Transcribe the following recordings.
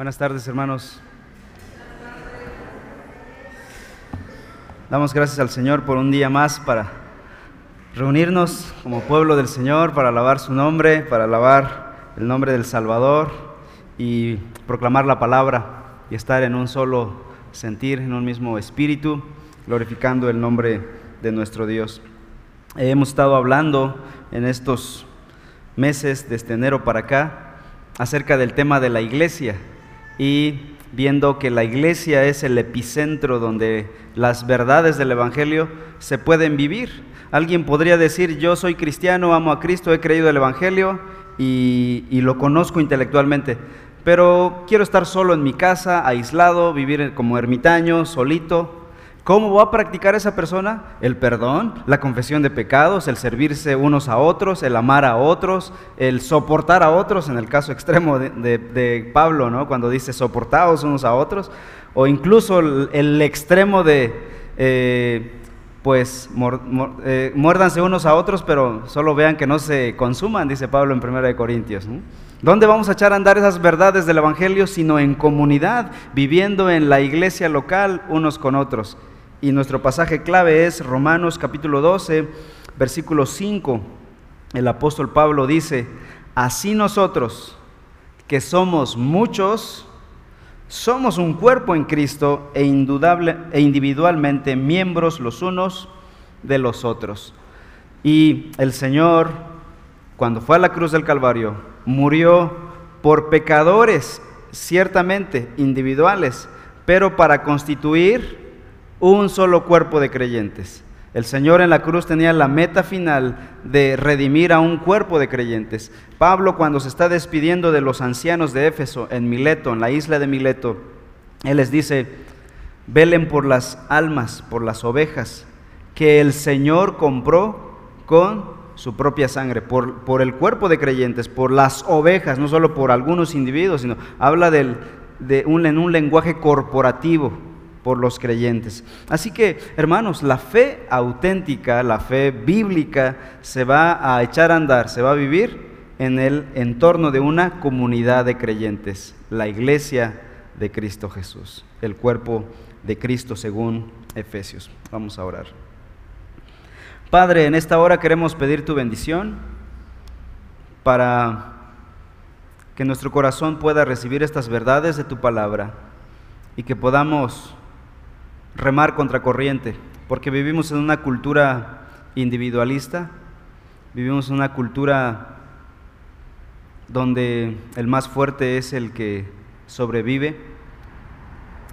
Buenas tardes, hermanos. Damos gracias al Señor por un día más para reunirnos como pueblo del Señor, para alabar su nombre, para alabar el nombre del Salvador y proclamar la palabra y estar en un solo sentir, en un mismo espíritu, glorificando el nombre de nuestro Dios. Hemos estado hablando en estos meses, desde enero para acá, acerca del tema de la iglesia y viendo que la iglesia es el epicentro donde las verdades del Evangelio se pueden vivir. Alguien podría decir, yo soy cristiano, amo a Cristo, he creído el Evangelio y, lo conozco intelectualmente, pero quiero estar solo en mi casa, aislado, vivir como ermitaño, solito, ¿Cómo va a practicar esa persona? El perdón, la confesión de pecados, el servirse unos a otros, el amar a otros, el soportar a otros, en el caso extremo de, Pablo, ¿no? cuando dice soportaos unos a otros, o incluso el, extremo de, eh, pues, eh, muérdanse unos a otros, pero solo vean que no se consuman, dice Pablo en 1 Corintios. ¿Dónde vamos a echar a andar esas verdades del Evangelio sino en comunidad, viviendo en la iglesia local unos con otros? Y nuestro pasaje clave es Romanos capítulo 12, versículo 5. El apóstol Pablo dice, así nosotros, que somos muchos, somos un cuerpo en Cristo e, indudable, e individualmente miembros los unos de los otros. Y el Señor, cuando fue a la cruz del Calvario, murió por pecadores, ciertamente individuales, pero para constituir un solo cuerpo de creyentes. El Señor en la cruz tenía la meta final de redimir a un cuerpo de creyentes. Pablo cuando se está despidiendo de los ancianos de Éfeso en Mileto, en la isla de Mileto, él les dice, velen por las almas, por las ovejas, que el Señor compró con su propia sangre, por, por el cuerpo de creyentes, por las ovejas, no solo por algunos individuos, sino habla de un, en un lenguaje corporativo por los creyentes. Así que, hermanos, la fe auténtica, la fe bíblica, se va a echar a andar, se va a vivir en el entorno de una comunidad de creyentes, la iglesia de Cristo Jesús, el cuerpo de Cristo según Efesios. Vamos a orar. Padre, en esta hora queremos pedir tu bendición para que nuestro corazón pueda recibir estas verdades de tu palabra y que podamos remar contra corriente, porque vivimos en una cultura individualista, vivimos en una cultura donde el más fuerte es el que sobrevive,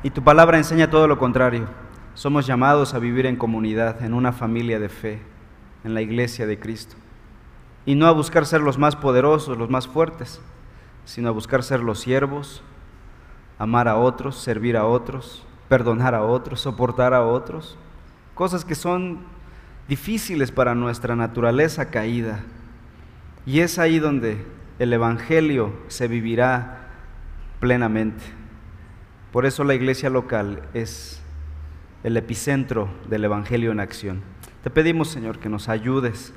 y tu palabra enseña todo lo contrario. Somos llamados a vivir en comunidad, en una familia de fe, en la iglesia de Cristo, y no a buscar ser los más poderosos, los más fuertes, sino a buscar ser los siervos, amar a otros, servir a otros, perdonar a otros, soportar a otros, cosas que son difíciles para nuestra naturaleza caída. Y es ahí donde el Evangelio se vivirá plenamente. Por eso la iglesia local es el epicentro del Evangelio en acción. Te pedimos, Señor, que nos ayudes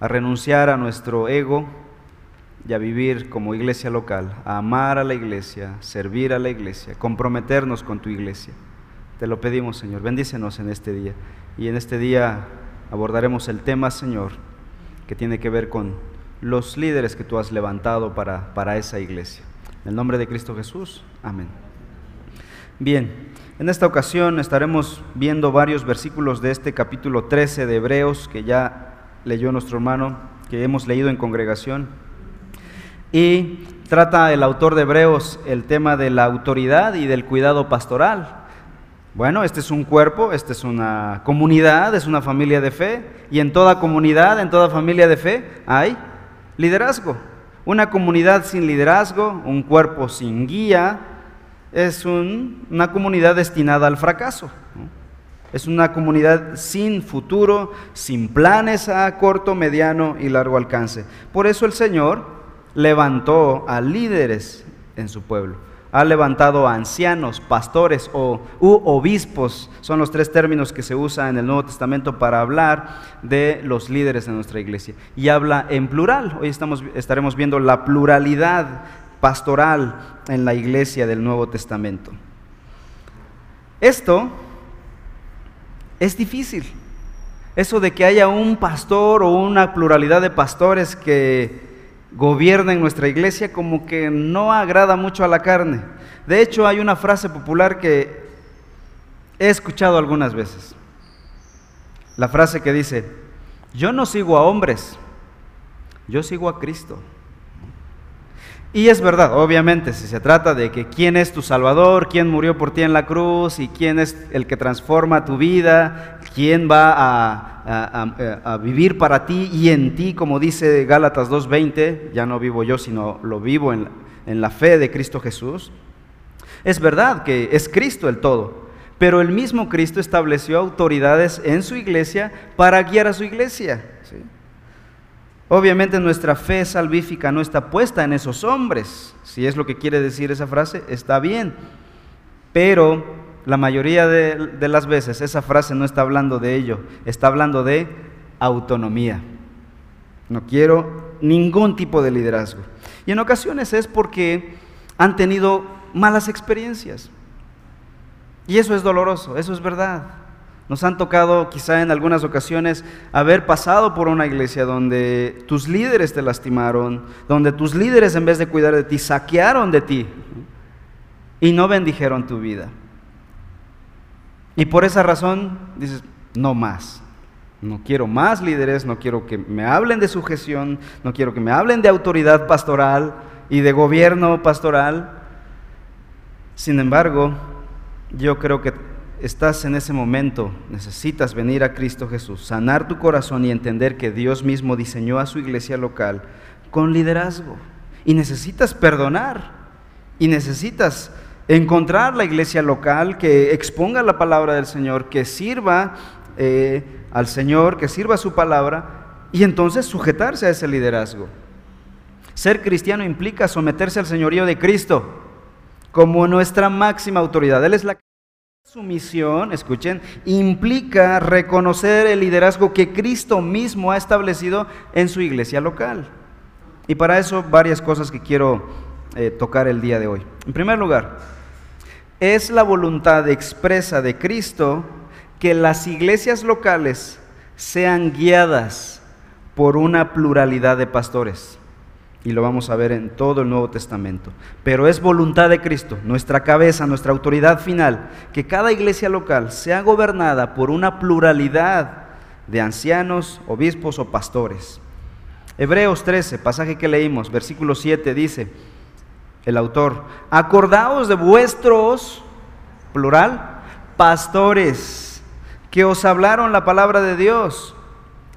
a renunciar a nuestro ego, y a vivir como iglesia local, a amar a la iglesia, servir a la iglesia, comprometernos con tu iglesia. Te lo pedimos, Señor. Bendícenos en este día. Y en este día abordaremos el tema, Señor, que tiene que ver con los líderes que tú has levantado para, para esa iglesia. En el nombre de Cristo Jesús. Amén. Bien, en esta ocasión estaremos viendo varios versículos de este capítulo 13 de Hebreos que ya leyó nuestro hermano, que hemos leído en congregación. Y trata el autor de Hebreos el tema de la autoridad y del cuidado pastoral. Bueno, este es un cuerpo, esta es una comunidad, es una familia de fe, y en toda comunidad, en toda familia de fe, hay liderazgo. Una comunidad sin liderazgo, un cuerpo sin guía, es una comunidad destinada al fracaso. Es una comunidad sin futuro, sin planes a corto, mediano y largo alcance. Por eso el Señor levantó a líderes en su pueblo. Ha levantado a ancianos, pastores o u obispos, son los tres términos que se usan en el Nuevo Testamento para hablar de los líderes de nuestra iglesia. Y habla en plural. Hoy estamos, estaremos viendo la pluralidad pastoral en la iglesia del Nuevo Testamento. Esto es difícil. Eso de que haya un pastor o una pluralidad de pastores que gobiernen nuestra iglesia como que no agrada mucho a la carne. De hecho, hay una frase popular que he escuchado algunas veces. La frase que dice, yo no sigo a hombres, yo sigo a Cristo. Y es verdad, obviamente, si se trata de que quién es tu Salvador, quién murió por ti en la cruz y quién es el que transforma tu vida, quién va a, vivir para ti y en ti, como dice Gálatas 2.20, ya no vivo yo, sino lo vivo en, en la fe de Cristo Jesús. Es verdad que es Cristo el todo, pero el mismo Cristo estableció autoridades en su iglesia para guiar a su iglesia. Obviamente nuestra fe salvífica no está puesta en esos hombres, si es lo que quiere decir esa frase, está bien, pero la mayoría de, las veces esa frase no está hablando de ello, está hablando de autonomía. No quiero ningún tipo de liderazgo. Y en ocasiones es porque han tenido malas experiencias. Y eso es doloroso, eso es verdad. Nos han tocado quizá en algunas ocasiones haber pasado por una iglesia donde tus líderes te lastimaron, donde tus líderes en vez de cuidar de ti saquearon de ti y no bendijeron tu vida. Y por esa razón dices, no más. No quiero más líderes, no quiero que me hablen de sujeción, no quiero que me hablen de autoridad pastoral y de gobierno pastoral. Sin embargo, yo creo que estás en ese momento, necesitas venir a Cristo Jesús, sanar tu corazón y entender que Dios mismo diseñó a su iglesia local con liderazgo. Y necesitas perdonar. Y necesitas encontrar la iglesia local que exponga la palabra del Señor, que sirva eh, al Señor, que sirva su palabra, y entonces sujetarse a ese liderazgo. Ser cristiano implica someterse al señorío de Cristo como nuestra máxima autoridad. Él es la su misión, escuchen, implica reconocer el liderazgo que Cristo mismo ha establecido en su iglesia local. Y para eso varias cosas que quiero eh, tocar el día de hoy. En primer lugar, es la voluntad expresa de Cristo que las iglesias locales sean guiadas por una pluralidad de pastores y lo vamos a ver en todo el Nuevo Testamento. Pero es voluntad de Cristo, nuestra cabeza, nuestra autoridad final, que cada iglesia local sea gobernada por una pluralidad de ancianos, obispos o pastores. Hebreos 13, pasaje que leímos, versículo 7, dice el autor, acordaos de vuestros, plural, pastores, que os hablaron la palabra de Dios.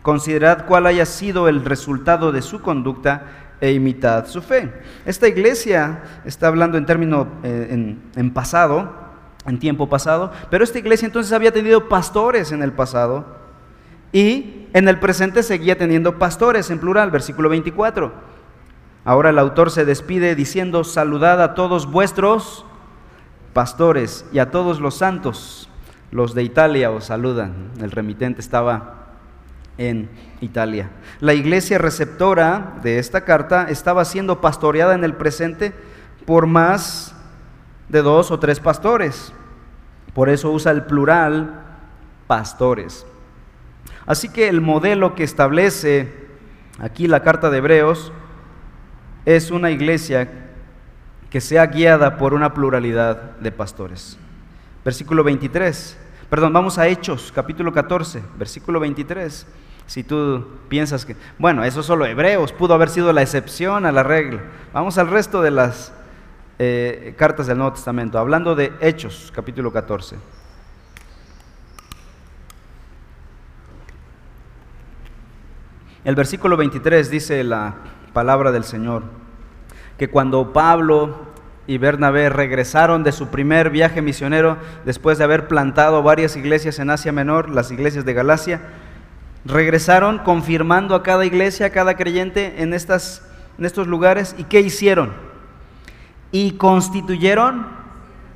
Considerad cuál haya sido el resultado de su conducta e imitad su fe. Esta iglesia está hablando en término eh, en, pasado, en tiempo pasado, pero esta iglesia entonces había tenido pastores en el pasado y en el presente seguía teniendo pastores en plural, versículo 24. Ahora el autor se despide diciendo, saludad a todos vuestros pastores y a todos los santos. Los de Italia os saludan. El remitente estaba en Italia. La iglesia receptora de esta carta estaba siendo pastoreada en el presente por más de dos o tres pastores. Por eso usa el plural pastores. Así que el modelo que establece aquí la carta de Hebreos es una iglesia que sea guiada por una pluralidad de pastores. Versículo 23. Perdón, vamos a Hechos, capítulo 14, versículo 23. Si tú piensas que, bueno, eso solo hebreos, pudo haber sido la excepción a la regla. Vamos al resto de las eh, cartas del Nuevo Testamento, hablando de Hechos, capítulo 14. El versículo 23 dice la palabra del Señor, que cuando Pablo y Bernabé regresaron de su primer viaje misionero, después de haber plantado varias iglesias en Asia Menor, las iglesias de Galacia, regresaron confirmando a cada iglesia, a cada creyente en, estas, en estos lugares. ¿Y qué hicieron? Y constituyeron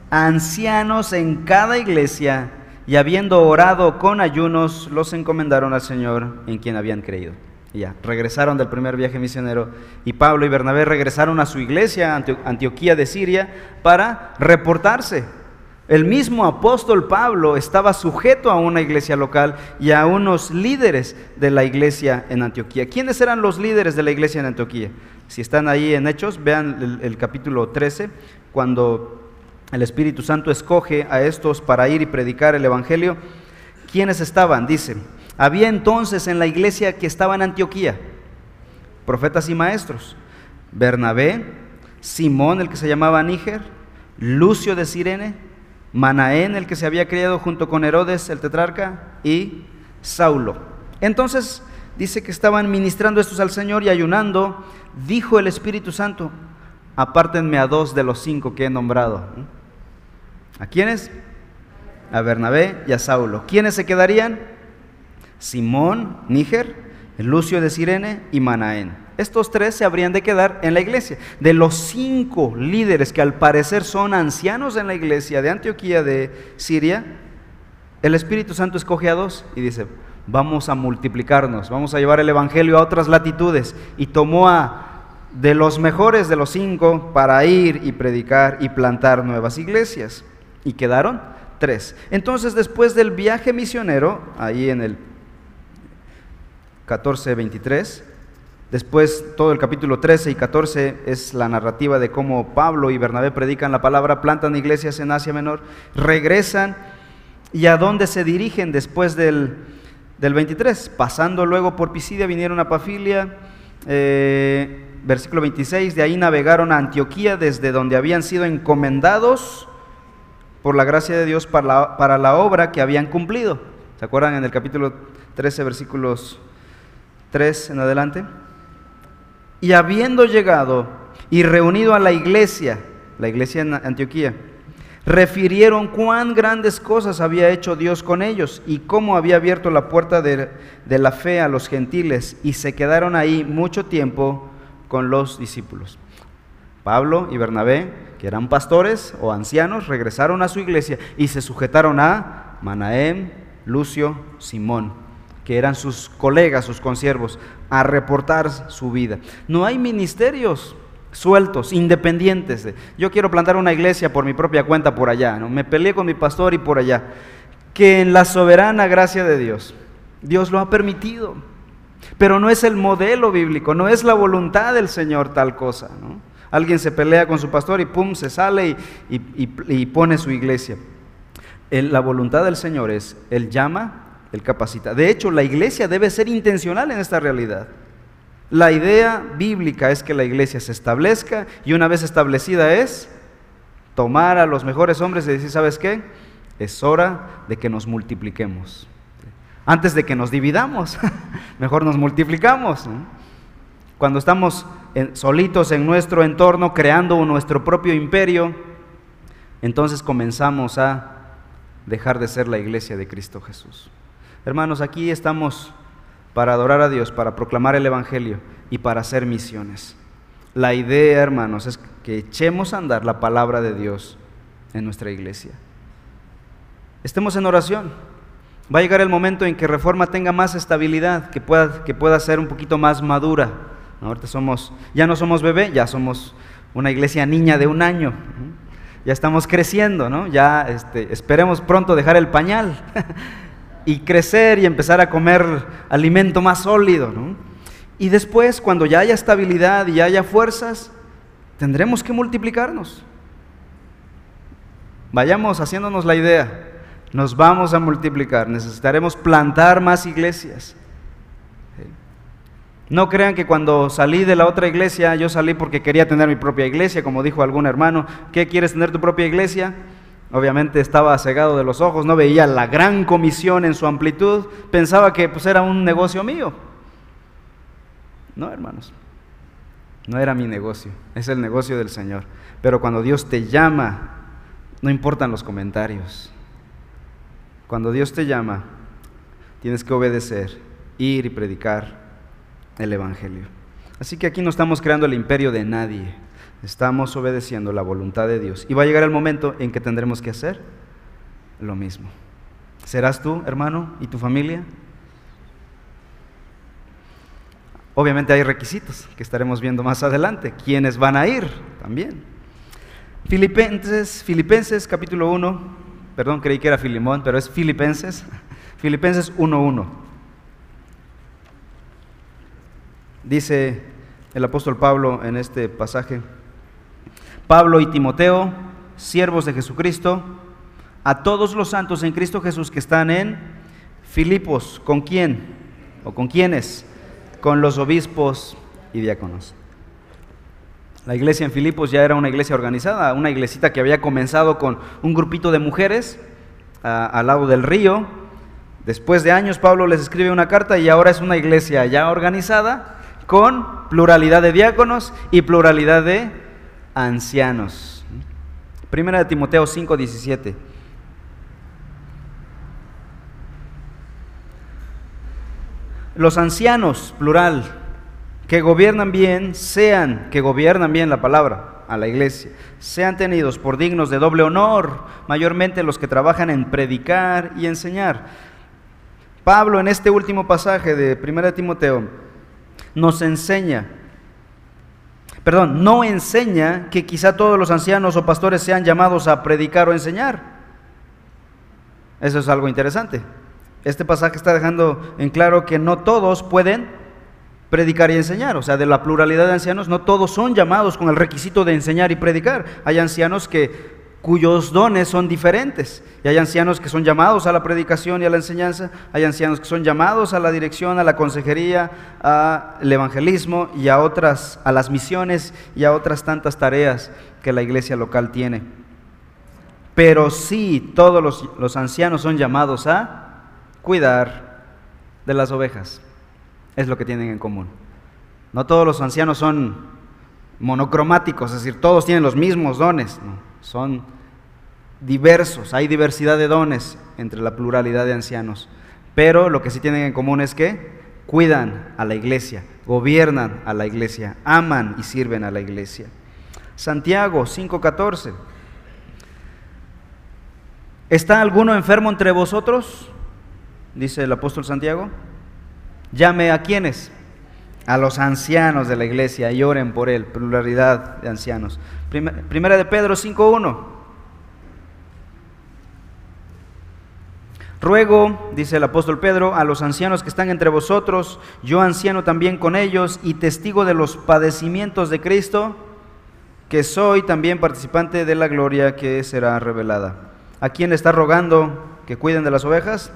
ancianos en cada iglesia y habiendo orado con ayunos, los encomendaron al Señor en quien habían creído. Y ya, regresaron del primer viaje misionero y Pablo y Bernabé regresaron a su iglesia, Antioquía de Siria, para reportarse. El mismo apóstol Pablo estaba sujeto a una iglesia local y a unos líderes de la iglesia en Antioquía. ¿Quiénes eran los líderes de la iglesia en Antioquía? Si están ahí en Hechos, vean el, el capítulo 13, cuando el Espíritu Santo escoge a estos para ir y predicar el Evangelio. ¿Quiénes estaban? Dice, había entonces en la iglesia que estaba en Antioquía profetas y maestros. Bernabé, Simón, el que se llamaba Níger, Lucio de Sirene, Manaén, el que se había criado junto con Herodes, el tetrarca, y Saulo. Entonces dice que estaban ministrando estos al Señor y ayunando. Dijo el Espíritu Santo, apártenme a dos de los cinco que he nombrado. ¿A quiénes? A Bernabé y a Saulo. ¿Quiénes se quedarían? Simón, Níger, Lucio de Sirene y Manaén. Estos tres se habrían de quedar en la iglesia. De los cinco líderes que al parecer son ancianos en la iglesia de Antioquía de Siria, el Espíritu Santo escoge a dos y dice, vamos a multiplicarnos, vamos a llevar el Evangelio a otras latitudes. Y tomó a de los mejores de los cinco para ir y predicar y plantar nuevas iglesias. Y quedaron tres. Entonces, después del viaje misionero, ahí en el 14-23, después todo el capítulo 13 y 14 es la narrativa de cómo Pablo y Bernabé predican la palabra, plantan iglesias en Asia Menor, regresan y a dónde se dirigen después del, del 23. Pasando luego por Pisidia vinieron a Pafilia. Eh, versículo 26, de ahí navegaron a Antioquía desde donde habían sido encomendados por la gracia de Dios para para la obra que habían cumplido. ¿Se acuerdan en el capítulo 13, versículos 3 en adelante? Y habiendo llegado y reunido a la iglesia, la iglesia en Antioquía, refirieron cuán grandes cosas había hecho Dios con ellos y cómo había abierto la puerta de, la fe a los gentiles y se quedaron ahí mucho tiempo con los discípulos. Pablo y Bernabé, que eran pastores o ancianos, regresaron a su iglesia y se sujetaron a Manahem, Lucio, Simón, que eran sus colegas, sus consiervos, a reportar su vida. No hay ministerios sueltos, independientes. yo quiero plantar una iglesia por mi propia cuenta por allá, ¿no? me peleé con mi pastor y por allá. Que en la soberana gracia de Dios, Dios lo ha permitido. Pero no es el modelo bíblico, no es la voluntad del Señor tal cosa. Alguien se pelea con su pastor y pum, se sale y, pone su iglesia. la voluntad del Señor es, Él llama, Él capacita. De hecho, la iglesia debe ser intencional en esta realidad. La idea bíblica es que la iglesia se establezca y una vez establecida es tomar a los mejores hombres y decir, ¿sabes qué? Es hora de que nos multipliquemos antes de que nos dividamos. Mejor nos multiplicamos. Cuando estamos solitos en nuestro entorno, creando nuestro propio imperio, entonces comenzamos a dejar de ser la iglesia de Cristo Jesús. Hermanos, aquí estamos para adorar a Dios, para proclamar el Evangelio y para hacer misiones. La idea, hermanos, es que echemos a andar la palabra de Dios en nuestra iglesia. Estemos en oración. Va a llegar el momento en que Reforma tenga más estabilidad, que pueda, que pueda ser un poquito más madura. Ahorita somos, ya no somos bebé, ya somos una iglesia niña de un año. Ya estamos creciendo, ¿no? Ya este, esperemos pronto dejar el pañal y crecer y empezar a comer alimento más sólido, ¿no? Y después, cuando ya haya estabilidad y haya fuerzas, tendremos que multiplicarnos. Vayamos haciéndonos la idea nos vamos a multiplicar, necesitaremos plantar más iglesias. No crean que cuando salí de la otra iglesia, yo salí porque quería tener mi propia iglesia, como dijo algún hermano, ¿qué quieres tener tu propia iglesia? Obviamente estaba cegado de los ojos, no veía la gran comisión en su amplitud, pensaba que pues era un negocio mío. No, hermanos, no era mi negocio, es el negocio del Señor. Pero cuando Dios te llama, no importan los comentarios, cuando Dios te llama, tienes que obedecer, ir y predicar el Evangelio. Así que aquí no estamos creando el imperio de nadie, estamos obedeciendo la voluntad de Dios. Y va a llegar el momento en que tendremos que hacer lo mismo. ¿Serás tú, hermano, y tu familia? obviamente hay requisitos que estaremos viendo más adelante. ¿Quiénes van a ir? También. Filipenses, Filipenses capítulo 1, perdón, creí que era Filimón, pero es Filipenses, Filipenses 1.1. Dice el apóstol Pablo en este pasaje, Pablo y Timoteo, siervos de Jesucristo, a todos los santos en Cristo Jesús que están en Filipos, ¿con quién? ¿O con quiénes? Con los obispos y diáconos. La iglesia en Filipos ya era una iglesia organizada, una iglesita que había comenzado con un grupito de mujeres al lado del río. Después de años Pablo les escribe una carta y ahora es una iglesia ya organizada con pluralidad de diáconos y pluralidad de ancianos. Primera de Timoteo 5, 17. Los ancianos, plural, que gobiernan bien, sean, que gobiernan bien la palabra a la iglesia, sean tenidos por dignos de doble honor, mayormente los que trabajan en predicar y enseñar. Pablo en este último pasaje de 1 Timoteo nos enseña, perdón, no enseña que quizá todos los ancianos o pastores sean llamados a predicar o enseñar. Eso es algo interesante. Este pasaje está dejando en claro que no todos pueden predicar y enseñar. O sea, de la pluralidad de ancianos, no todos son llamados con el requisito de enseñar y predicar. Hay ancianos que cuyos dones son diferentes. Y hay ancianos que son llamados a la predicación y a la enseñanza, hay ancianos que son llamados a la dirección, a la consejería, al evangelismo y a otras, a las misiones y a otras tantas tareas que la iglesia local tiene. Pero sí, todos los, los ancianos son llamados a cuidar de las ovejas. Es lo que tienen en común. No todos los ancianos son monocromáticos, es decir, todos tienen los mismos dones. Son diversos, hay diversidad de dones entre la pluralidad de ancianos. Pero lo que sí tienen en común es que cuidan a la iglesia, gobiernan a la iglesia, aman y sirven a la iglesia. Santiago 5:14. ¿Está alguno enfermo entre vosotros? dice el apóstol Santiago. Llame a quienes? A los ancianos de la iglesia y oren por él, pluralidad de ancianos. Primera de Pedro 5.1. Ruego, dice el apóstol Pedro, a los ancianos que están entre vosotros, yo anciano también con ellos y testigo de los padecimientos de Cristo, que soy también participante de la gloria que será revelada. ¿A quién está rogando que cuiden de las ovejas?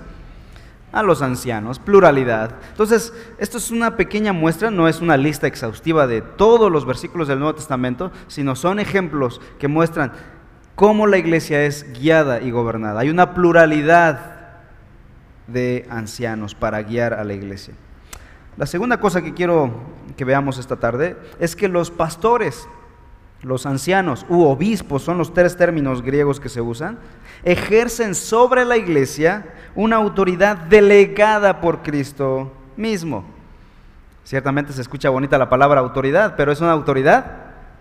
A los ancianos, pluralidad. Entonces, esto es una pequeña muestra, no es una lista exhaustiva de todos los versículos del Nuevo Testamento, sino son ejemplos que muestran cómo la iglesia es guiada y gobernada. Hay una pluralidad de ancianos para guiar a la iglesia. La segunda cosa que quiero que veamos esta tarde es que los pastores, los ancianos u obispos, son los tres términos griegos que se usan, ejercen sobre la iglesia una autoridad delegada por Cristo mismo. Ciertamente se escucha bonita la palabra autoridad, pero es una autoridad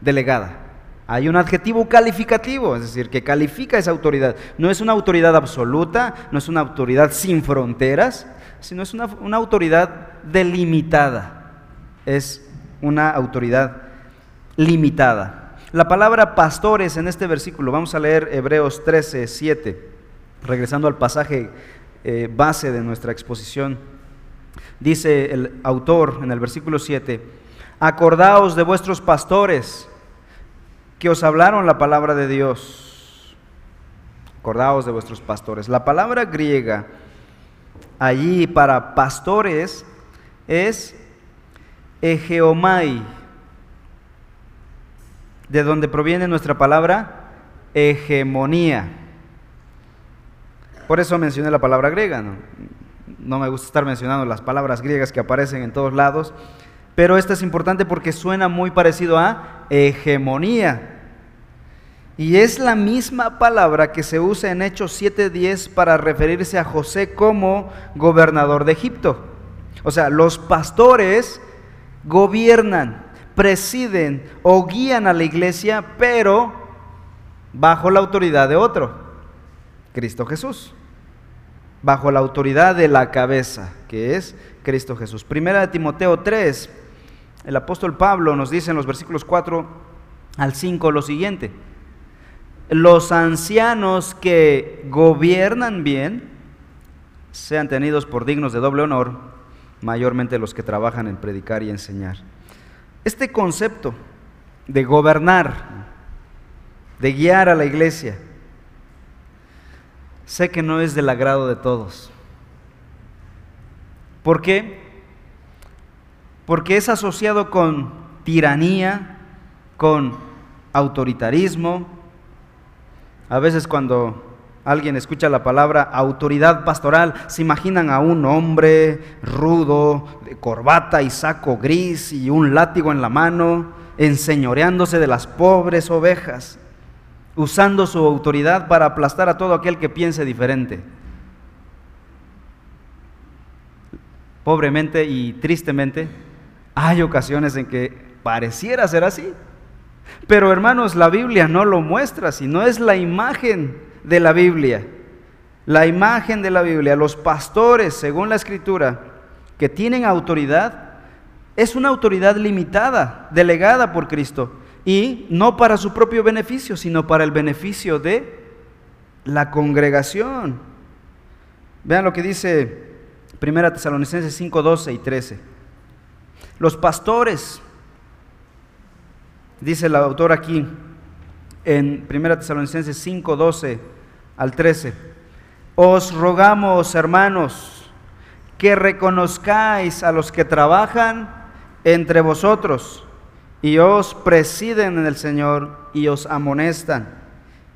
delegada. Hay un adjetivo calificativo, es decir, que califica esa autoridad. No es una autoridad absoluta, no es una autoridad sin fronteras, sino es una, una autoridad delimitada. Es una autoridad limitada. La palabra pastores en este versículo, vamos a leer Hebreos 13, 7, regresando al pasaje eh, base de nuestra exposición. Dice el autor en el versículo 7, acordaos de vuestros pastores que os hablaron la palabra de Dios. Acordaos de vuestros pastores. La palabra griega allí para pastores es egeomai de donde proviene nuestra palabra hegemonía. Por eso mencioné la palabra griega. ¿no? me gusta estar mencionando las palabras griegas que aparecen en todos lados, pero esta es importante porque suena muy parecido a hegemonía. Y es la misma palabra que se usa en Hechos 7:10 para referirse a José como gobernador de Egipto. O sea, los pastores gobiernan presiden o guían a la iglesia, pero bajo la autoridad de otro, Cristo Jesús. Bajo la autoridad de la cabeza, que es Cristo Jesús. Primera de Timoteo 3, el apóstol Pablo nos dice en los versículos 4 al 5 lo siguiente. Los ancianos que gobiernan bien sean tenidos por dignos de doble honor, mayormente los que trabajan en predicar y enseñar. Este concepto de gobernar, de guiar a la iglesia, sé que no es del agrado de todos. ¿Por qué? Porque es asociado con tiranía, con autoritarismo. A veces cuando alguien escucha la palabra autoridad pastoral, se imaginan a un hombre rudo, de corbata y saco gris y un látigo en la mano, enseñoreándose de las pobres ovejas, usando su autoridad para aplastar a todo aquel que piense diferente. Pobremente y tristemente, hay ocasiones en que pareciera ser así. Pero hermanos, la Biblia no lo muestra, sino es la imagen de la Biblia. La imagen de la Biblia, los pastores, según la escritura, que tienen autoridad, es una autoridad limitada, delegada por Cristo, y no para su propio beneficio, sino para el beneficio de la congregación. Vean lo que dice 1 Tesalonicenses 5, 12 y 13. Los pastores, dice el autor aquí, en 1 Tesalonicenses 5, 12 al 13. Os rogamos, hermanos, que reconozcáis a los que trabajan entre vosotros y os presiden en el Señor y os amonestan,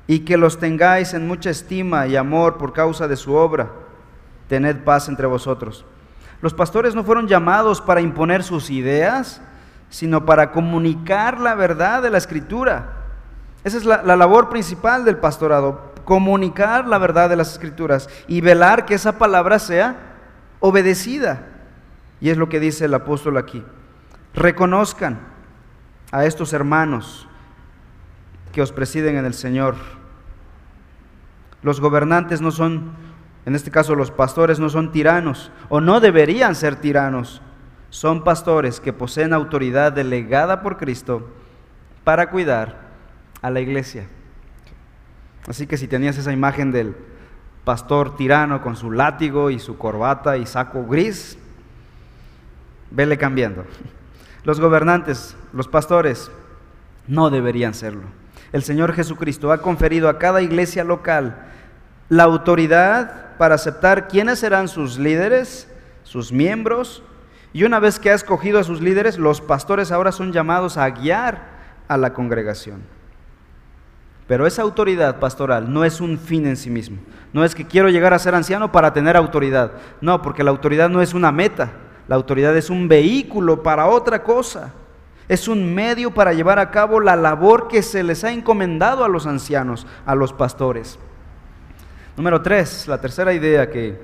y que los tengáis en mucha estima y amor por causa de su obra. Tened paz entre vosotros. Los pastores no fueron llamados para imponer sus ideas, sino para comunicar la verdad de la escritura. Esa es la, la labor principal del pastorado, comunicar la verdad de las escrituras y velar que esa palabra sea obedecida. Y es lo que dice el apóstol aquí. Reconozcan a estos hermanos que os presiden en el Señor. Los gobernantes no son, en este caso los pastores no son tiranos o no deberían ser tiranos. Son pastores que poseen autoridad delegada por Cristo para cuidar a la iglesia. Así que si tenías esa imagen del pastor tirano con su látigo y su corbata y saco gris, vele cambiando. Los gobernantes, los pastores, no deberían serlo. El Señor Jesucristo ha conferido a cada iglesia local la autoridad para aceptar quiénes serán sus líderes, sus miembros, y una vez que ha escogido a sus líderes, los pastores ahora son llamados a guiar a la congregación. Pero esa autoridad pastoral no es un fin en sí mismo. No es que quiero llegar a ser anciano para tener autoridad. No, porque la autoridad no es una meta. La autoridad es un vehículo para otra cosa. Es un medio para llevar a cabo la labor que se les ha encomendado a los ancianos, a los pastores. Número tres, la tercera idea que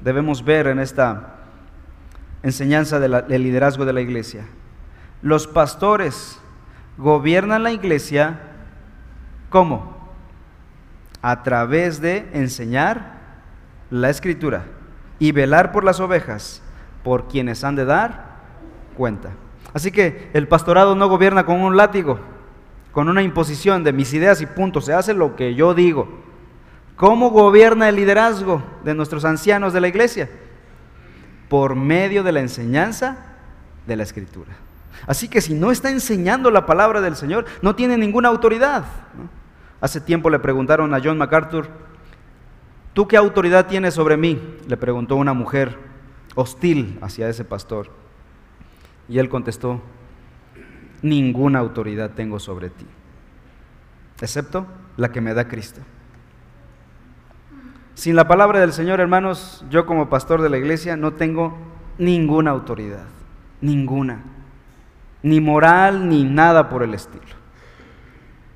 debemos ver en esta enseñanza del liderazgo de la iglesia. Los pastores gobiernan la iglesia ¿Cómo? A través de enseñar la escritura y velar por las ovejas, por quienes han de dar cuenta. Así que el pastorado no gobierna con un látigo, con una imposición de mis ideas y puntos, se hace lo que yo digo. ¿Cómo gobierna el liderazgo de nuestros ancianos de la iglesia? Por medio de la enseñanza de la escritura. Así que si no está enseñando la palabra del Señor, no tiene ninguna autoridad. Hace tiempo le preguntaron a John MacArthur, ¿tú qué autoridad tienes sobre mí? Le preguntó una mujer hostil hacia ese pastor. Y él contestó, ninguna autoridad tengo sobre ti, excepto la que me da Cristo. Sin la palabra del Señor, hermanos, yo como pastor de la iglesia no tengo ninguna autoridad, ninguna, ni moral, ni nada por el estilo.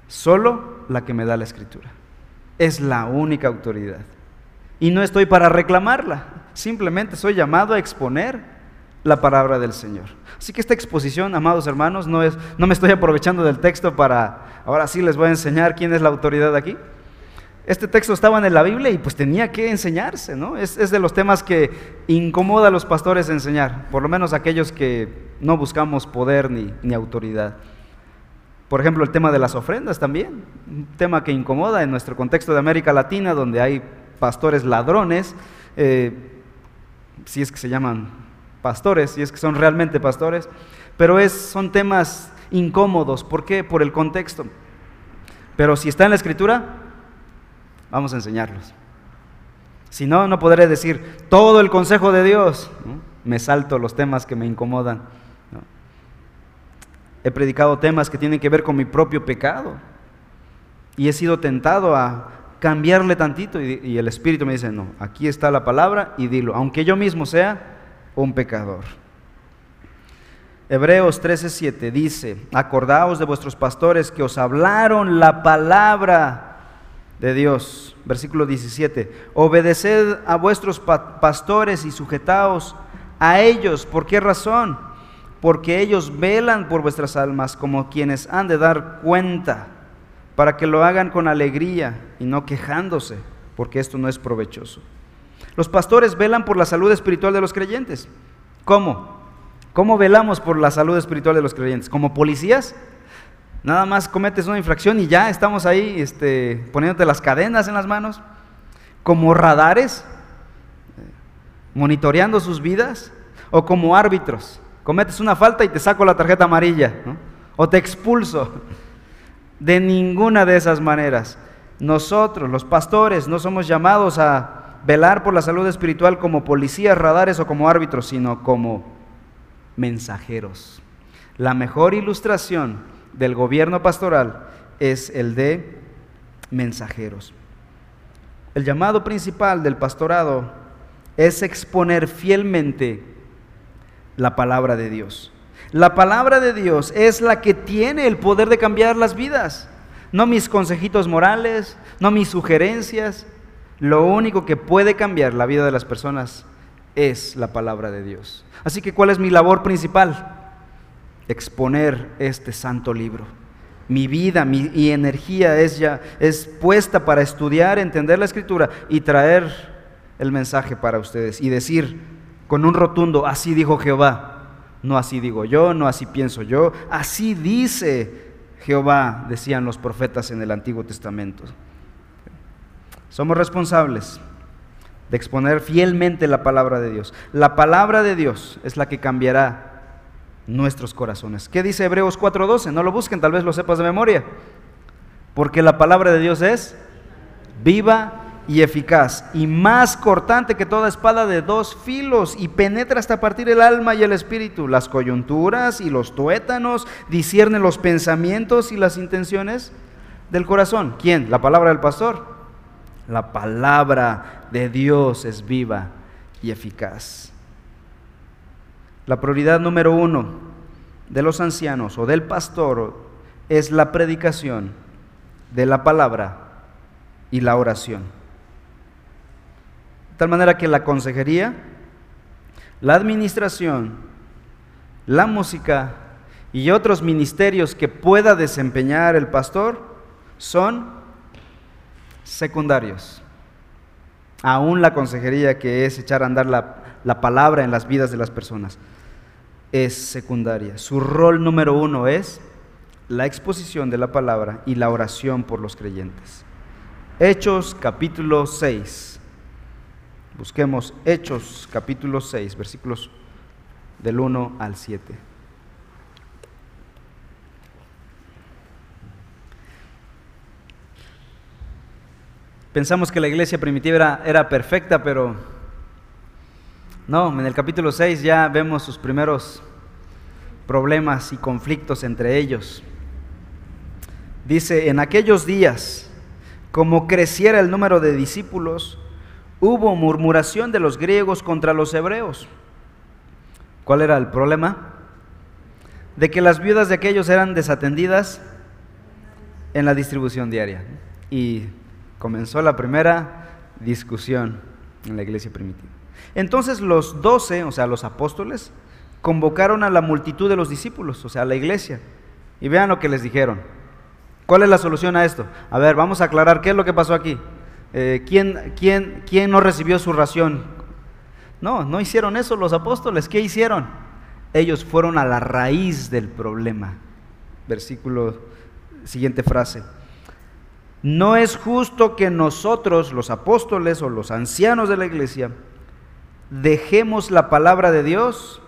Solo la que me da la escritura. Es la única autoridad. Y no estoy para reclamarla, simplemente soy llamado a exponer la palabra del Señor. Así que esta exposición, amados hermanos, no, es, no me estoy aprovechando del texto para, ahora sí les voy a enseñar quién es la autoridad aquí. este texto estaba en la Biblia y pues tenía que enseñarse, ¿no? Es, es, de los temas que incomoda a los pastores enseñar, por lo menos aquellos que no buscamos poder ni, ni autoridad. Por ejemplo, el tema de las ofrendas también, un tema que incomoda en nuestro contexto de América Latina, donde hay pastores ladrones, eh, si es que se llaman pastores, si es que son realmente pastores, pero es, son temas incómodos. ¿Por qué? Por el contexto. Pero si está en la escritura, Vamos a enseñarlos. Si no, no podré decir todo el consejo de Dios. Me salto los temas que me incomodan. He predicado temas que tienen que ver con mi propio pecado. Y he sido tentado a cambiarle tantito. Y, el Espíritu me dice, no, aquí está la palabra y dilo, aunque yo mismo sea un pecador. Hebreos 13:7 dice, acordaos de vuestros pastores que os hablaron la palabra de Dios. Versículo 17. Obedeced a vuestros pastores y sujetaos a ellos. ¿Por qué razón? Porque ellos velan por vuestras almas como quienes han de dar cuenta, para que lo hagan con alegría y no quejándose, porque esto no es provechoso. Los pastores velan por la salud espiritual de los creyentes. ¿Cómo? ¿Cómo velamos por la salud espiritual de los creyentes? ¿Como policías? Nada más cometes una infracción y ya estamos ahí este, poniéndote las cadenas en las manos, como radares, monitoreando sus vidas, o como árbitros. Cometes una falta y te saco la tarjeta amarilla, o te expulso. De ninguna de esas maneras. Nosotros, los pastores, no somos llamados a velar por la salud espiritual como policías, radares o como árbitros, sino como mensajeros. La mejor ilustración del gobierno pastoral es el de mensajeros. El llamado principal del pastorado es exponer fielmente la palabra de Dios. La palabra de Dios es la que tiene el poder de cambiar las vidas, no mis consejitos morales, no mis sugerencias. Lo único que puede cambiar la vida de las personas es la palabra de Dios. Así que, ¿cuál es mi labor principal? exponer este santo libro. Mi vida, mi energía es ya es puesta para estudiar, entender la escritura y traer el mensaje para ustedes y decir con un rotundo, así dijo Jehová. No así digo yo, no así pienso yo, así dice Jehová, decían los profetas en el Antiguo Testamento. Somos responsables de exponer fielmente la palabra de Dios. La palabra de Dios es la que cambiará nuestros corazones. ¿Qué dice Hebreos 4:12? No lo busquen, tal vez lo sepas de memoria. Porque la palabra de Dios es viva y eficaz y más cortante que toda espada de dos filos y penetra hasta partir el alma y el espíritu, las coyunturas y los tuétanos, discierne los pensamientos y las intenciones del corazón. ¿Quién? La palabra del pastor. La palabra de Dios es viva y eficaz. La prioridad número uno de los ancianos o del pastor es la predicación de la palabra y la oración. Tal manera que la consejería, la administración, la música y otros ministerios que pueda desempeñar el pastor son secundarios. Aún la consejería que es echar a andar la, la palabra en las vidas de las personas es secundaria. Su rol número uno es la exposición de la palabra y la oración por los creyentes. Hechos capítulo 6. Busquemos Hechos capítulo 6, versículos del 1 al 7. Pensamos que la iglesia primitiva era, perfecta, pero no, en el capítulo 6 ya vemos sus primeros problemas y conflictos entre ellos. Dice, en aquellos días, como creciera el número de discípulos, hubo murmuración de los griegos contra los hebreos. ¿Cuál era el problema? De que las viudas de aquellos eran desatendidas en la distribución diaria. Y comenzó la primera discusión en la iglesia primitiva. Entonces los doce, o sea, los apóstoles, convocaron a la multitud de los discípulos, o sea, a la iglesia. Y vean lo que les dijeron. ¿Cuál es la solución a esto? A ver, vamos a aclarar qué es lo que pasó aquí. Eh, ¿quién, quién, ¿quién no recibió su ración? No, no hicieron eso los apóstoles. ¿Qué hicieron? Ellos fueron a la raíz del problema. Versículo, siguiente frase. No es justo que nosotros, los apóstoles o los ancianos de la iglesia, dejemos la palabra de Dios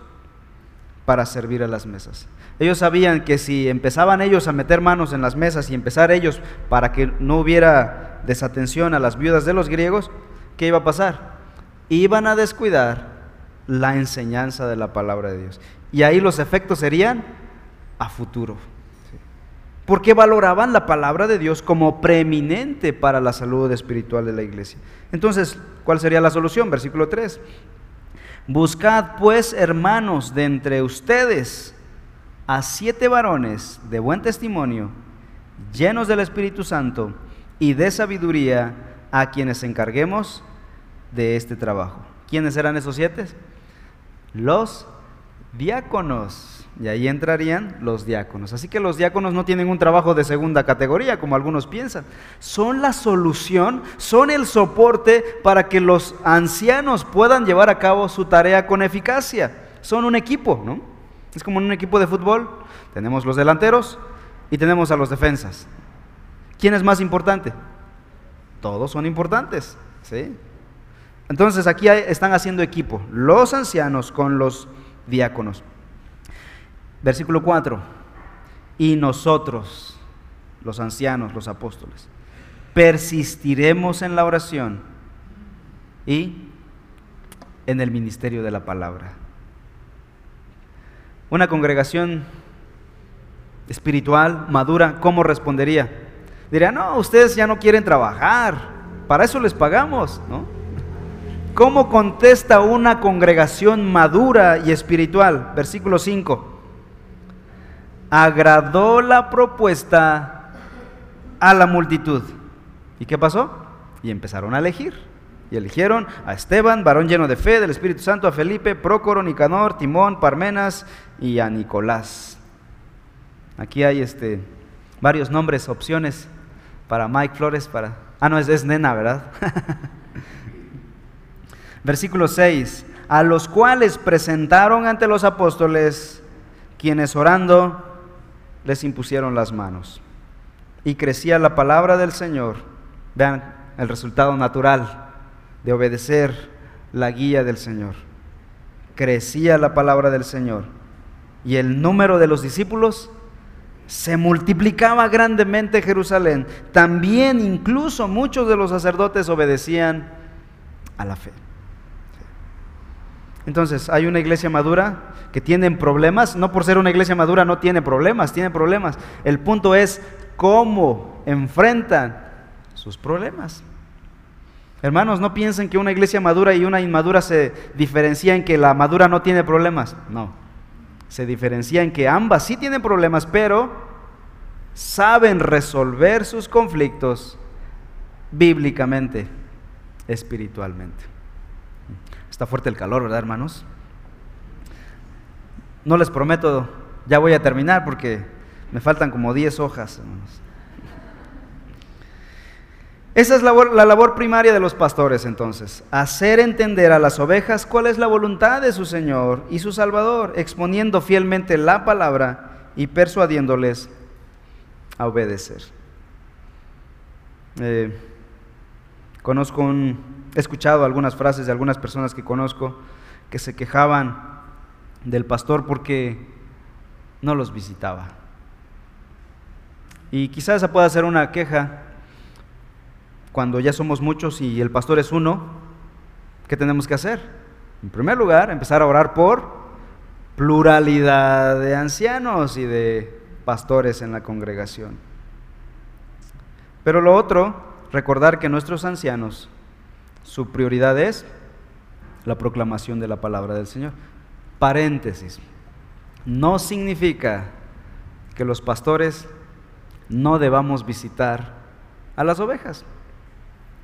para servir a las mesas. Ellos sabían que si empezaban ellos a meter manos en las mesas y empezar ellos para que no hubiera desatención a las viudas de los griegos, ¿qué iba a pasar? Iban a descuidar la enseñanza de la palabra de Dios. Y ahí los efectos serían a futuro. Porque valoraban la palabra de Dios como preeminente para la salud espiritual de la iglesia. Entonces, ¿cuál sería la solución? Versículo 3. Buscad pues, hermanos, de entre ustedes a siete varones de buen testimonio, llenos del Espíritu Santo y de sabiduría, a quienes encarguemos de este trabajo. ¿Quiénes eran esos siete? Los diáconos. Y ahí entrarían los diáconos. Así que los diáconos no tienen un trabajo de segunda categoría, como algunos piensan. Son la solución, son el soporte para que los ancianos puedan llevar a cabo su tarea con eficacia. Son un equipo, ¿no? Es como en un equipo de fútbol. Tenemos los delanteros y tenemos a los defensas. ¿Quién es más importante? Todos son importantes, ¿sí? Entonces aquí están haciendo equipo, los ancianos con los diáconos. Versículo 4. Y nosotros, los ancianos, los apóstoles, persistiremos en la oración y en el ministerio de la palabra. Una congregación espiritual, madura, ¿cómo respondería? Diría, no, ustedes ya no quieren trabajar, para eso les pagamos, ¿no? ¿Cómo contesta una congregación madura y espiritual? Versículo 5 agradó la propuesta a la multitud. ¿Y qué pasó? Y empezaron a elegir. Y eligieron a Esteban, varón lleno de fe, del Espíritu Santo, a Felipe, Prócoro, Nicanor, Timón, Parmenas y a Nicolás. Aquí hay este, varios nombres, opciones para Mike Flores, para... Ah, no, es, es nena, ¿verdad? Versículo 6. A los cuales presentaron ante los apóstoles, quienes orando les impusieron las manos. Y crecía la palabra del Señor. Vean el resultado natural de obedecer la guía del Señor. Crecía la palabra del Señor. Y el número de los discípulos se multiplicaba grandemente en Jerusalén. También incluso muchos de los sacerdotes obedecían a la fe. Entonces, hay una iglesia madura que tiene problemas, no por ser una iglesia madura no tiene problemas, tiene problemas. El punto es cómo enfrentan sus problemas. Hermanos, no piensen que una iglesia madura y una inmadura se diferencia en que la madura no tiene problemas. No, se diferencia en que ambas sí tienen problemas, pero saben resolver sus conflictos bíblicamente, espiritualmente. Está fuerte el calor, ¿verdad, hermanos? No les prometo, ya voy a terminar porque me faltan como 10 hojas, hermanos. Esa es la labor, la labor primaria de los pastores entonces, hacer entender a las ovejas cuál es la voluntad de su Señor y su Salvador, exponiendo fielmente la palabra y persuadiéndoles a obedecer. Eh, conozco un, He escuchado algunas frases de algunas personas que conozco que se quejaban del pastor porque no los visitaba. Y quizás esa pueda ser una queja cuando ya somos muchos y el pastor es uno. ¿Qué tenemos que hacer? En primer lugar, empezar a orar por pluralidad de ancianos y de pastores en la congregación. Pero lo otro, recordar que nuestros ancianos su prioridad es la proclamación de la palabra del Señor. Paréntesis. No significa que los pastores no debamos visitar a las ovejas,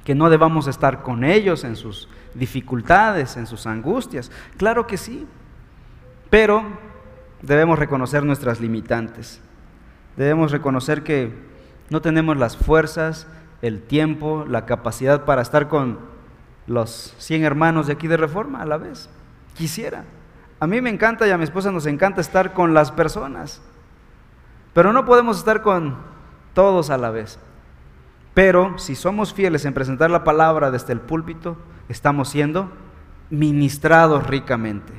que no debamos estar con ellos en sus dificultades, en sus angustias. Claro que sí, pero debemos reconocer nuestras limitantes. Debemos reconocer que no tenemos las fuerzas el tiempo, la capacidad para estar con los 100 hermanos de aquí de Reforma a la vez. Quisiera. A mí me encanta y a mi esposa nos encanta estar con las personas, pero no podemos estar con todos a la vez. Pero si somos fieles en presentar la palabra desde el púlpito, estamos siendo ministrados ricamente.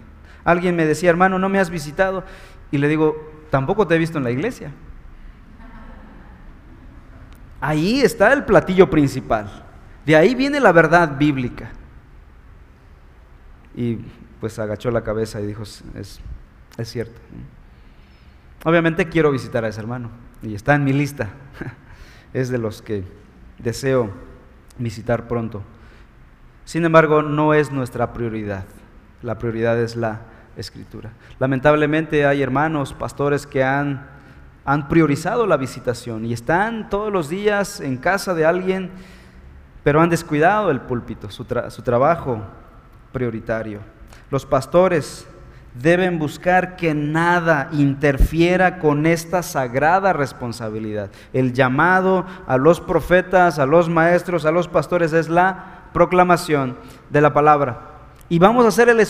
Alguien me decía, hermano, no me has visitado. Y le digo, tampoco te he visto en la iglesia. Ahí está el platillo principal. De ahí viene la verdad bíblica. Y pues agachó la cabeza y dijo, es, es cierto. Obviamente quiero visitar a ese hermano y está en mi lista. Es de los que deseo visitar pronto. Sin embargo, no es nuestra prioridad. La prioridad es la escritura. Lamentablemente hay hermanos, pastores que han, han priorizado la visitación y están todos los días en casa de alguien, pero han descuidado el púlpito, su, su trabajo prioritario. Los pastores deben buscar que nada interfiera con esta sagrada responsabilidad. El llamado a los profetas, a los maestros, a los pastores es la proclamación de la palabra. Y vamos a hacer el,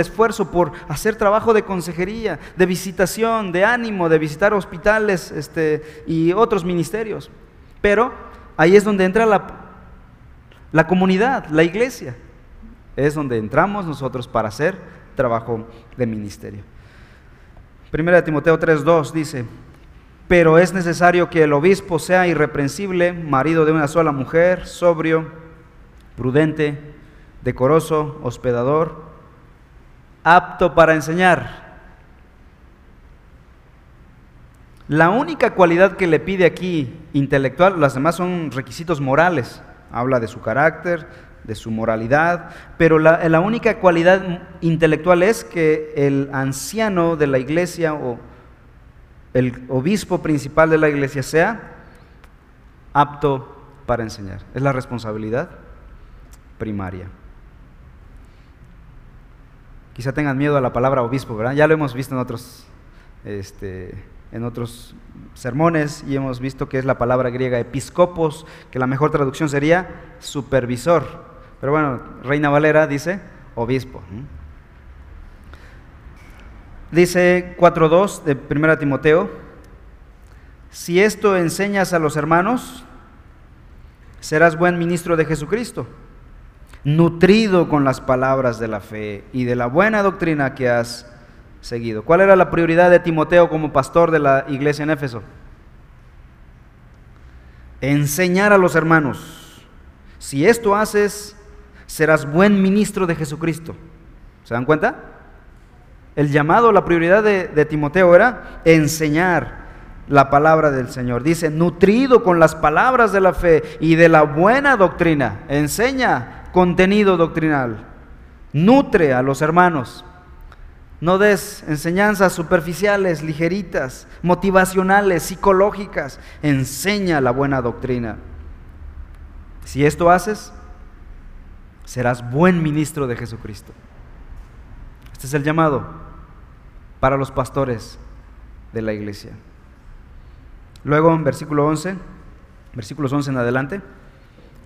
esfuerzo por hacer trabajo de consejería, de visitación, de ánimo, de visitar hospitales este, y otros ministerios. Pero ahí es donde entra la, la comunidad, la iglesia. Es donde entramos nosotros para hacer trabajo de ministerio. Primera de Timoteo 3.2 dice, pero es necesario que el obispo sea irreprensible, marido de una sola mujer, sobrio, prudente, decoroso, hospedador, apto para enseñar. La única cualidad que le pide aquí intelectual, las demás son requisitos morales. Habla de su carácter, de su moralidad, pero la, única cualidad intelectual es que el anciano de la iglesia o el obispo principal de la iglesia sea apto para enseñar. Es la responsabilidad primaria. Quizá tengan miedo a la palabra obispo, ¿verdad? Ya lo hemos visto en otros, este, en otros sermones y hemos visto que es la palabra griega episcopos, que la mejor traducción sería supervisor. Pero bueno, Reina Valera dice obispo. Dice 4.2 de 1 Timoteo, si esto enseñas a los hermanos, serás buen ministro de Jesucristo nutrido con las palabras de la fe y de la buena doctrina que has seguido. ¿Cuál era la prioridad de Timoteo como pastor de la iglesia en Éfeso? Enseñar a los hermanos. Si esto haces, serás buen ministro de Jesucristo. ¿Se dan cuenta? El llamado, la prioridad de, Timoteo era enseñar la palabra del Señor. Dice, nutrido con las palabras de la fe y de la buena doctrina. Enseña contenido doctrinal. Nutre a los hermanos. No des enseñanzas superficiales, ligeritas, motivacionales, psicológicas. Enseña la buena doctrina. Si esto haces, serás buen ministro de Jesucristo. Este es el llamado para los pastores de la iglesia. Luego en versículo 11, versículos 11 en adelante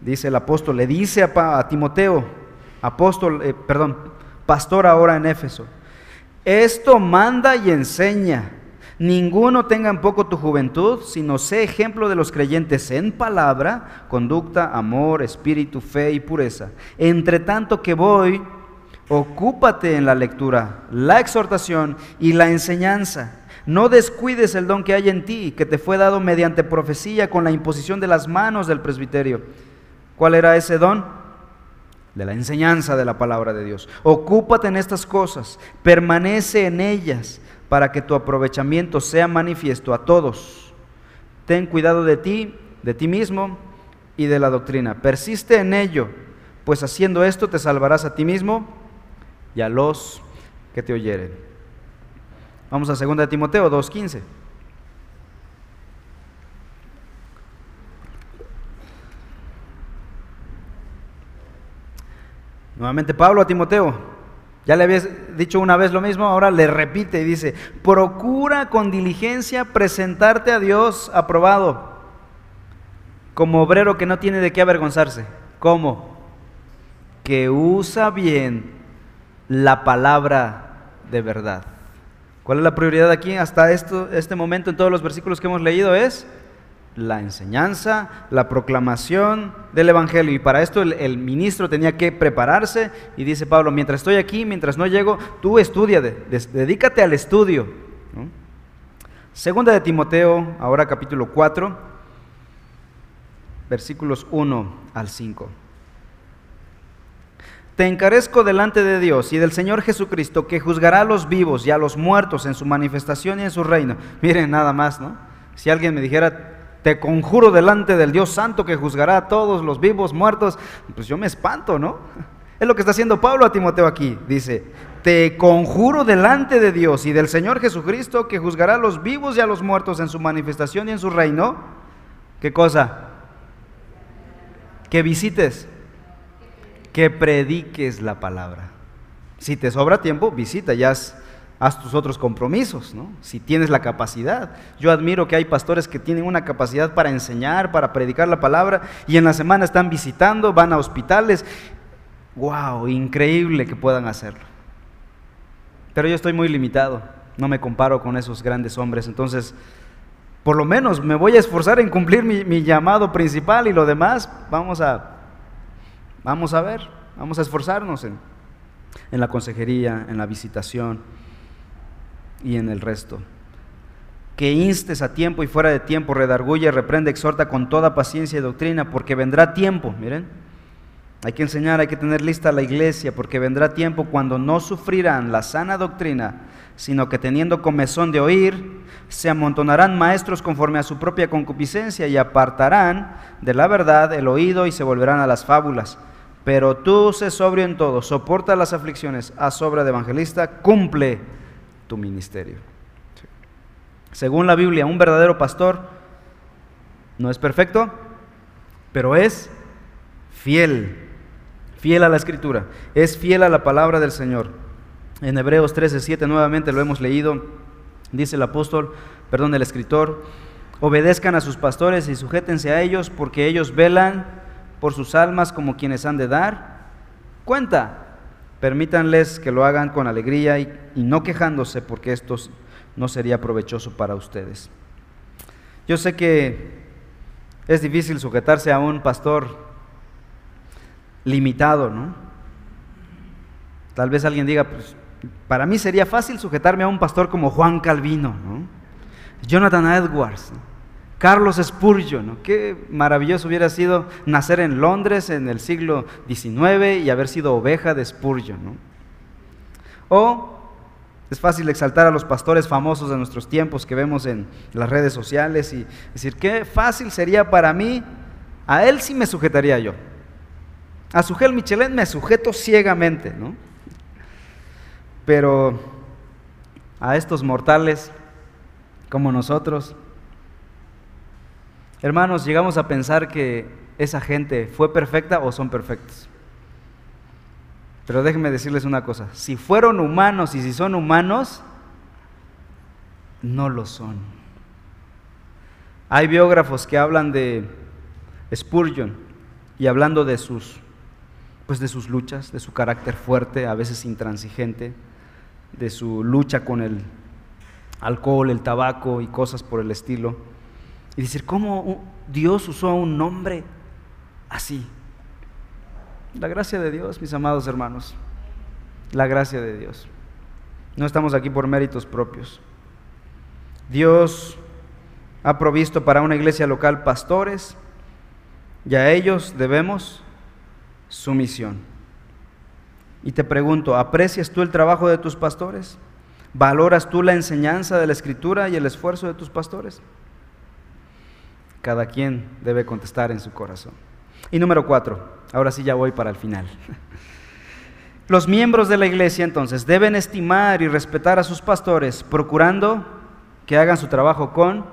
dice el apóstol, le dice a, Timoteo, apóstol, eh, perdón, pastor ahora en Éfeso, esto manda y enseña. Ninguno tenga en poco tu juventud, sino sé ejemplo de los creyentes en palabra, conducta, amor, espíritu, fe y pureza. Entre tanto que voy, ocúpate en la lectura, la exhortación y la enseñanza. No descuides el don que hay en ti, que te fue dado mediante profecía con la imposición de las manos del presbiterio. ¿Cuál era ese don? De la enseñanza de la palabra de Dios. Ocúpate en estas cosas, permanece en ellas para que tu aprovechamiento sea manifiesto a todos. Ten cuidado de ti, de ti mismo y de la doctrina. Persiste en ello, pues haciendo esto te salvarás a ti mismo y a los que te oyeren. Vamos a 2 Timoteo 2.15. Nuevamente Pablo a Timoteo, ya le habías dicho una vez lo mismo, ahora le repite y dice, procura con diligencia presentarte a Dios aprobado, como obrero que no tiene de qué avergonzarse. ¿Cómo? Que usa bien la palabra de verdad. ¿Cuál es la prioridad aquí hasta esto, este momento en todos los versículos que hemos leído? Es la enseñanza, la proclamación del Evangelio. Y para esto el, ministro tenía que prepararse. Y dice Pablo, mientras estoy aquí, mientras no llego, tú estudia, dedícate al estudio. Segunda de Timoteo, ahora capítulo 4, versículos 1 al 5. Te encarezco delante de Dios y del Señor Jesucristo, que juzgará a los vivos y a los muertos en su manifestación y en su reino. Miren nada más, ¿no? Si alguien me dijera, te conjuro delante del Dios Santo que juzgará a todos los vivos, muertos, pues yo me espanto, ¿no? Es lo que está haciendo Pablo a Timoteo aquí. Dice, te conjuro delante de Dios y del Señor Jesucristo que juzgará a los vivos y a los muertos en su manifestación y en su reino. ¿Qué cosa? Que visites, que prediques la palabra. Si te sobra tiempo, visita, ya haz tus otros compromisos, ¿no? Si tienes la capacidad. Yo admiro que hay pastores que tienen una capacidad para enseñar, para predicar la palabra, y en la semana están visitando, van a hospitales. ¡Wow! Increíble que puedan hacerlo. Pero yo estoy muy limitado, no me comparo con esos grandes hombres, entonces por lo menos me voy a esforzar en cumplir mi, llamado principal y lo demás vamos a, vamos a ver, vamos a esforzarnos en, en la consejería, en la visitación y en el resto. Que instes a tiempo y fuera de tiempo, redarguye, reprende, exhorta con toda paciencia y doctrina, porque vendrá tiempo, miren, hay que enseñar, hay que tener lista la iglesia, porque vendrá tiempo cuando no sufrirán la sana doctrina, sino que teniendo comezón de oír, se amontonarán maestros conforme a su propia concupiscencia y apartarán de la verdad el oído y se volverán a las fábulas. Pero tú sé sobrio en todo, soporta las aflicciones, a sobra de evangelista, cumple tu ministerio. Según la Biblia, un verdadero pastor no es perfecto, pero es fiel, fiel a la escritura, es fiel a la palabra del Señor. En Hebreos 13, 7 nuevamente lo hemos leído, dice el apóstol, perdón, el escritor, obedezcan a sus pastores y sujétense a ellos porque ellos velan por sus almas como quienes han de dar cuenta. Permítanles que lo hagan con alegría y, no quejándose porque esto no sería provechoso para ustedes. Yo sé que es difícil sujetarse a un pastor limitado, ¿no? Tal vez alguien diga, pues para mí sería fácil sujetarme a un pastor como Juan Calvino, ¿no? Jonathan Edwards, Carlos Spurgeon, ¿no? qué maravilloso hubiera sido nacer en Londres en el siglo XIX y haber sido oveja de Spurgeon. ¿no? O es fácil exaltar a los pastores famosos de nuestros tiempos que vemos en las redes sociales y decir, qué fácil sería para mí, a él sí me sujetaría yo. A Sugel Michelin me sujeto ciegamente, ¿no? Pero a estos mortales como nosotros, hermanos, llegamos a pensar que esa gente fue perfecta o son perfectos. Pero déjenme decirles una cosa, si fueron humanos y si son humanos, no lo son. Hay biógrafos que hablan de Spurgeon y hablando de sus pues de sus luchas, de su carácter fuerte, a veces intransigente, de su lucha con el alcohol, el tabaco y cosas por el estilo. Y decir, ¿cómo Dios usó un nombre así? La gracia de Dios, mis amados hermanos, la gracia de Dios. No estamos aquí por méritos propios. Dios ha provisto para una iglesia local pastores y a ellos debemos su misión. Y te pregunto, ¿aprecias tú el trabajo de tus pastores? ¿Valoras tú la enseñanza de la escritura y el esfuerzo de tus pastores? Cada quien debe contestar en su corazón. Y número cuatro, ahora sí ya voy para el final. Los miembros de la iglesia entonces deben estimar y respetar a sus pastores, procurando que hagan su trabajo con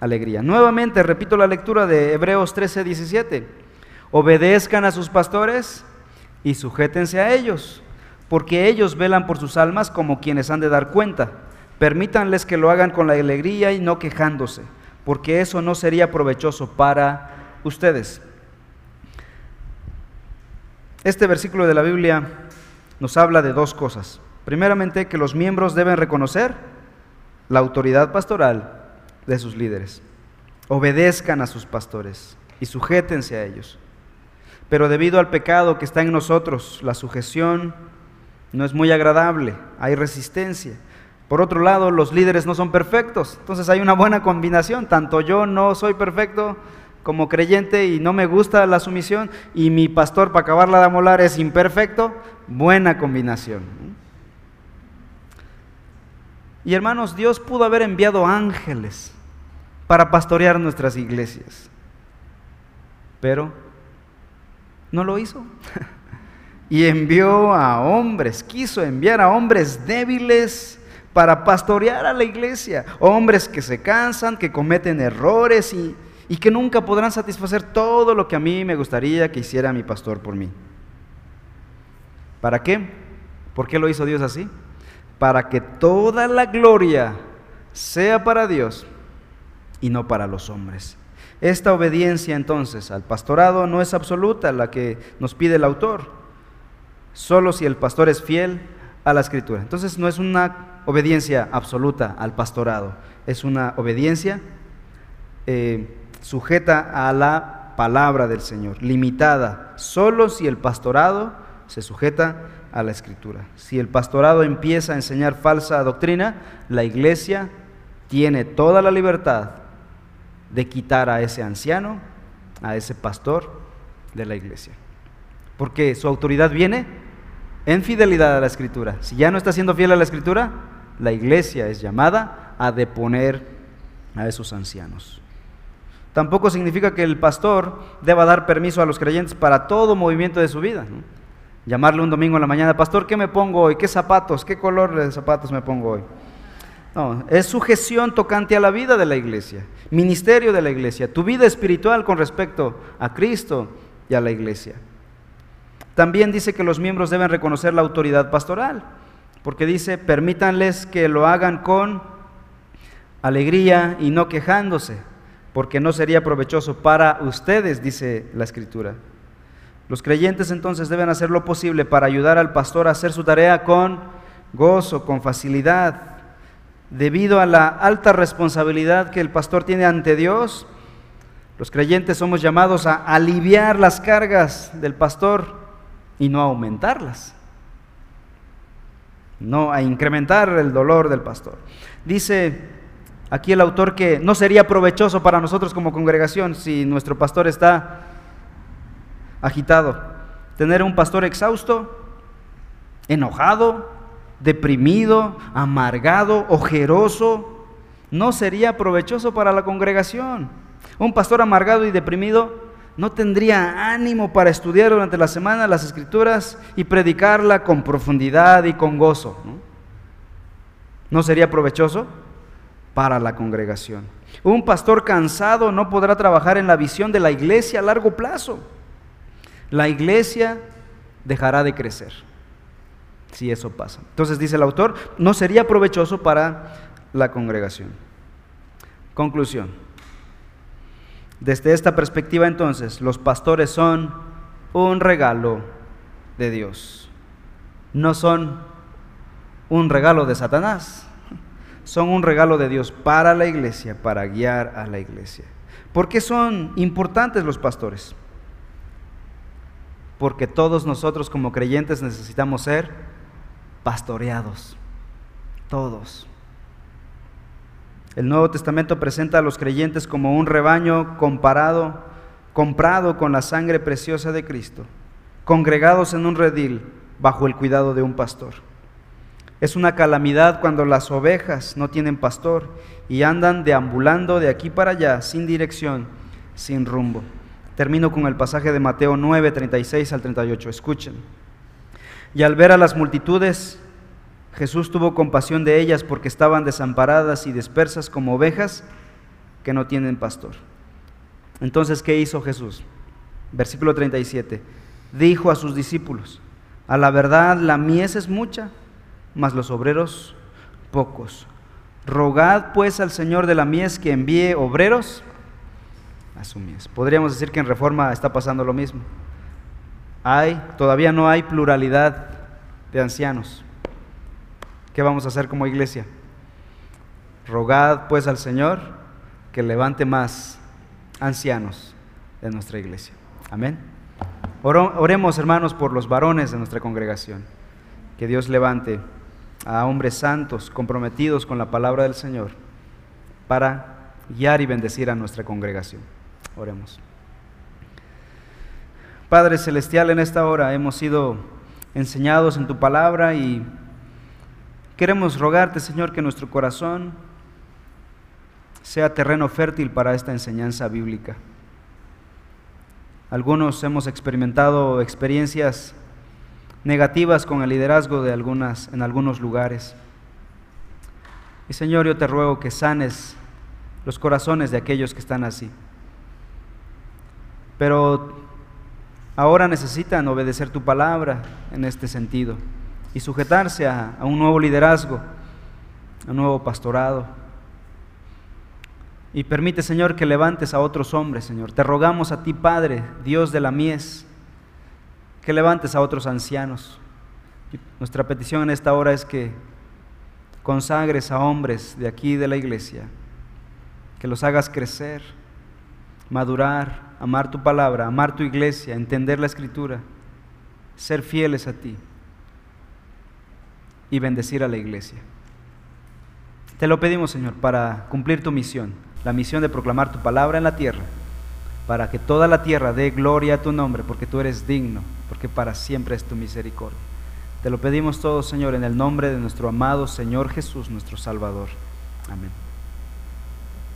alegría. Nuevamente repito la lectura de Hebreos 13, 17 obedezcan a sus pastores y sujétense a ellos, porque ellos velan por sus almas como quienes han de dar cuenta. Permítanles que lo hagan con la alegría y no quejándose, porque eso no sería provechoso para ustedes. Este versículo de la Biblia nos habla de dos cosas. Primeramente, que los miembros deben reconocer la autoridad pastoral de sus líderes. Obedezcan a sus pastores y sujétense a ellos. Pero debido al pecado que está en nosotros, la sujeción no es muy agradable, hay resistencia. Por otro lado, los líderes no son perfectos, entonces hay una buena combinación. Tanto yo no soy perfecto como creyente y no me gusta la sumisión y mi pastor para acabarla de amolar es imperfecto, buena combinación. Y hermanos, Dios pudo haber enviado ángeles para pastorear nuestras iglesias, pero no lo hizo. y envió a hombres, quiso enviar a hombres débiles para pastorear a la iglesia, hombres que se cansan, que cometen errores y, y que nunca podrán satisfacer todo lo que a mí me gustaría que hiciera mi pastor por mí. ¿Para qué? ¿Por qué lo hizo Dios así? Para que toda la gloria sea para Dios y no para los hombres. Esta obediencia entonces al pastorado no es absoluta, la que nos pide el autor, solo si el pastor es fiel a la escritura. Entonces no es una obediencia absoluta al pastorado, es una obediencia eh, sujeta a la palabra del Señor, limitada solo si el pastorado se sujeta a la escritura. Si el pastorado empieza a enseñar falsa doctrina, la iglesia tiene toda la libertad de quitar a ese anciano, a ese pastor de la iglesia. Porque su autoridad viene en fidelidad a la escritura. Si ya no está siendo fiel a la escritura, la iglesia es llamada a deponer a esos ancianos. Tampoco significa que el pastor deba dar permiso a los creyentes para todo movimiento de su vida. Llamarle un domingo en la mañana, pastor, ¿qué me pongo hoy? ¿Qué zapatos? ¿Qué color de zapatos me pongo hoy? No, es sujeción tocante a la vida de la iglesia, ministerio de la iglesia, tu vida espiritual con respecto a Cristo y a la iglesia. También dice que los miembros deben reconocer la autoridad pastoral, porque dice, permítanles que lo hagan con alegría y no quejándose porque no sería provechoso para ustedes, dice la escritura. Los creyentes entonces deben hacer lo posible para ayudar al pastor a hacer su tarea con gozo, con facilidad. Debido a la alta responsabilidad que el pastor tiene ante Dios, los creyentes somos llamados a aliviar las cargas del pastor y no aumentarlas, no a incrementar el dolor del pastor. Dice aquí el autor que no sería provechoso para nosotros como congregación si nuestro pastor está agitado. Tener un pastor exhausto, enojado, deprimido, amargado, ojeroso, no sería provechoso para la congregación. Un pastor amargado y deprimido no tendría ánimo para estudiar durante la semana las escrituras y predicarla con profundidad y con gozo. ¿No, ¿No sería provechoso? para la congregación. Un pastor cansado no podrá trabajar en la visión de la iglesia a largo plazo. La iglesia dejará de crecer si eso pasa. Entonces dice el autor, no sería provechoso para la congregación. Conclusión. Desde esta perspectiva entonces, los pastores son un regalo de Dios. No son un regalo de Satanás son un regalo de Dios para la iglesia, para guiar a la iglesia. ¿Por qué son importantes los pastores? Porque todos nosotros como creyentes necesitamos ser pastoreados. Todos. El Nuevo Testamento presenta a los creyentes como un rebaño comparado, comprado con la sangre preciosa de Cristo, congregados en un redil bajo el cuidado de un pastor. Es una calamidad cuando las ovejas no tienen pastor y andan deambulando de aquí para allá sin dirección, sin rumbo. Termino con el pasaje de Mateo 9, 36 al 38. Escuchen. Y al ver a las multitudes, Jesús tuvo compasión de ellas porque estaban desamparadas y dispersas como ovejas que no tienen pastor. Entonces, ¿qué hizo Jesús? Versículo 37. Dijo a sus discípulos, a la verdad la mies es mucha mas los obreros pocos. Rogad pues al Señor de la mies que envíe obreros a su mies. Podríamos decir que en reforma está pasando lo mismo. Hay, todavía no hay pluralidad de ancianos. ¿Qué vamos a hacer como iglesia? Rogad pues al Señor que levante más ancianos de nuestra iglesia. Amén. Oremos hermanos por los varones de nuestra congregación. Que Dios levante a hombres santos comprometidos con la palabra del Señor para guiar y bendecir a nuestra congregación. Oremos. Padre Celestial, en esta hora hemos sido enseñados en tu palabra y queremos rogarte, Señor, que nuestro corazón sea terreno fértil para esta enseñanza bíblica. Algunos hemos experimentado experiencias negativas con el liderazgo de algunas en algunos lugares. Y Señor, yo te ruego que sanes los corazones de aquellos que están así. Pero ahora necesitan obedecer tu palabra en este sentido y sujetarse a, un nuevo liderazgo, a un nuevo pastorado. Y permite, Señor, que levantes a otros hombres, Señor. Te rogamos a ti, Padre, Dios de la mies, que levantes a otros ancianos. nuestra petición en esta hora es que consagres a hombres de aquí de la iglesia, que los hagas crecer, madurar, amar tu palabra, amar tu iglesia, entender la escritura, ser fieles a ti y bendecir a la iglesia. Te lo pedimos, Señor, para cumplir tu misión, la misión de proclamar tu palabra en la tierra, para que toda la tierra dé gloria a tu nombre, porque tú eres digno, porque para siempre es tu misericordia. Te lo pedimos todo, Señor, en el nombre de nuestro amado Señor Jesús, nuestro Salvador. Amén.